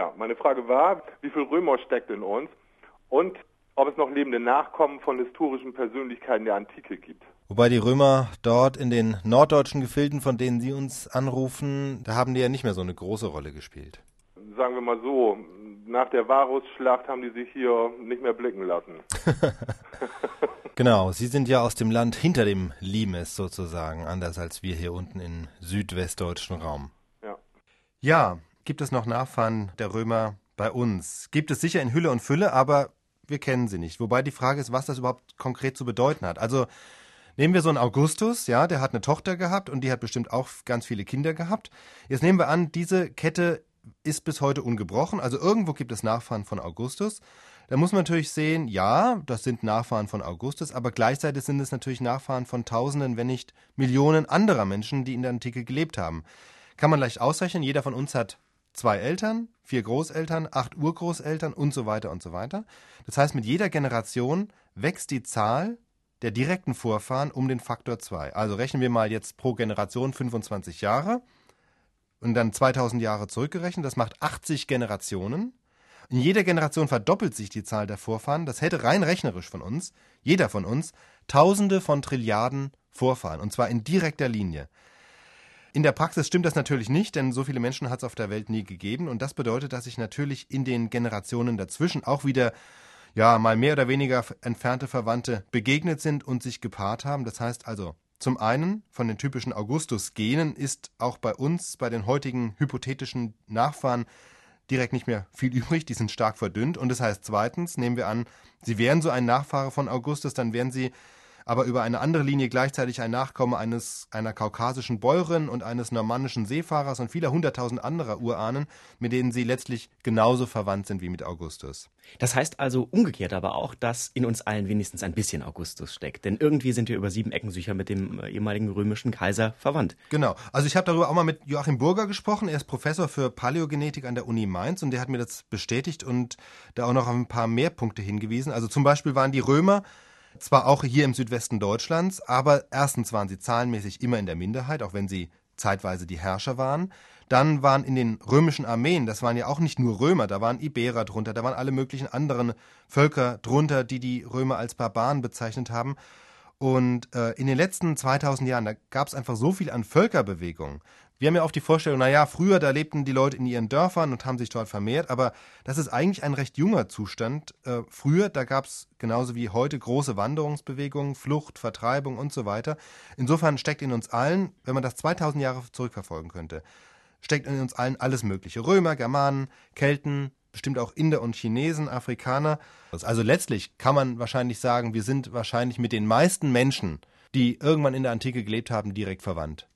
Ja, meine Frage war, wie viel Römer steckt in uns und ob es noch lebende Nachkommen von historischen Persönlichkeiten der Antike gibt. Wobei die Römer dort in den norddeutschen Gefilden, von denen Sie uns anrufen, da haben die ja nicht mehr so eine große Rolle gespielt. Sagen wir mal so, nach der Varusschlacht haben die sich hier nicht mehr blicken lassen. genau, Sie sind ja aus dem Land hinter dem Limes sozusagen, anders als wir hier unten im südwestdeutschen Raum. Ja. Ja, gibt es noch Nachfahren der Römer bei uns? Gibt es sicher in Hülle und Fülle, aber wir kennen sie nicht. Wobei die Frage ist, was das überhaupt konkret zu bedeuten hat. Also nehmen wir so einen Augustus, ja, der hat eine Tochter gehabt und die hat bestimmt auch ganz viele Kinder gehabt. Jetzt nehmen wir an, diese Kette ist bis heute ungebrochen. Also irgendwo gibt es Nachfahren von Augustus. Da muss man natürlich sehen, ja, das sind Nachfahren von Augustus, aber gleichzeitig sind es natürlich Nachfahren von Tausenden, wenn nicht Millionen anderer Menschen, die in der Antike gelebt haben. Kann man leicht ausrechnen, jeder von uns hat zwei Eltern, vier Großeltern, acht Urgroßeltern und so weiter und so weiter. Das heißt, mit jeder Generation wächst die Zahl der direkten Vorfahren um den Faktor 2. Also rechnen wir mal jetzt pro Generation 25 Jahre und dann 2000 Jahre zurückgerechnet. Das macht 80 Generationen. In jeder Generation verdoppelt sich die Zahl der Vorfahren. Das hätte rein rechnerisch von uns, jeder von uns, Tausende von Trilliarden Vorfahren. Und zwar in direkter Linie. In der Praxis stimmt das natürlich nicht, denn so viele Menschen hat es auf der Welt nie gegeben. Und das bedeutet, dass sich natürlich in den Generationen dazwischen auch wieder ja, mal mehr oder weniger entfernte Verwandte begegnet sind und sich gepaart haben. Das heißt also, zum einen von den typischen Augustus-Genen ist auch bei uns, bei den heutigen hypothetischen Nachfahren, direkt nicht mehr viel übrig, die sind stark verdünnt. Und das heißt zweitens, nehmen wir an, sie wären so ein Nachfahre von Augustus, dann wären sie aber über eine andere Linie gleichzeitig ein Nachkomme eines einer kaukasischen Bäuerin und eines normannischen Seefahrers und vieler hunderttausend anderer Urahnen, mit denen sie letztlich genauso verwandt sind wie mit Augustus. Das heißt also umgekehrt aber auch, dass in uns allen wenigstens ein bisschen Augustus steckt. Denn irgendwie sind wir über sieben Ecken sicher mit dem äh, ehemaligen römischen Kaiser verwandt. Genau. Also ich habe darüber auch mal mit Joachim Burger gesprochen. Er ist Professor für Paläogenetik an der Uni Mainz und der hat mir das bestätigt und da auch noch auf ein paar mehr Punkte hingewiesen. Also zum Beispiel waren die Römer zwar auch hier im Südwesten Deutschlands, aber erstens waren sie zahlenmäßig immer in der Minderheit, auch wenn sie zeitweise die Herrscher waren. Dann waren in den römischen Armeen, das waren ja auch nicht nur Römer, da waren Iberer drunter, da waren alle möglichen anderen Völker drunter, die die Römer als Barbaren bezeichnet haben. Und äh, in den letzten 2000 Jahren, da gab es einfach so viel an Völkerbewegungen, wir haben ja oft die Vorstellung, naja, früher, da lebten die Leute in ihren Dörfern und haben sich dort vermehrt, aber das ist eigentlich ein recht junger Zustand. Äh, früher, da gab es genauso wie heute große Wanderungsbewegungen, Flucht, Vertreibung und so weiter. Insofern steckt in uns allen, wenn man das 2000 Jahre zurückverfolgen könnte, steckt in uns allen alles Mögliche. Römer, Germanen, Kelten, bestimmt auch Inder und Chinesen, Afrikaner. Also letztlich kann man wahrscheinlich sagen, wir sind wahrscheinlich mit den meisten Menschen, die irgendwann in der Antike gelebt haben, direkt verwandt.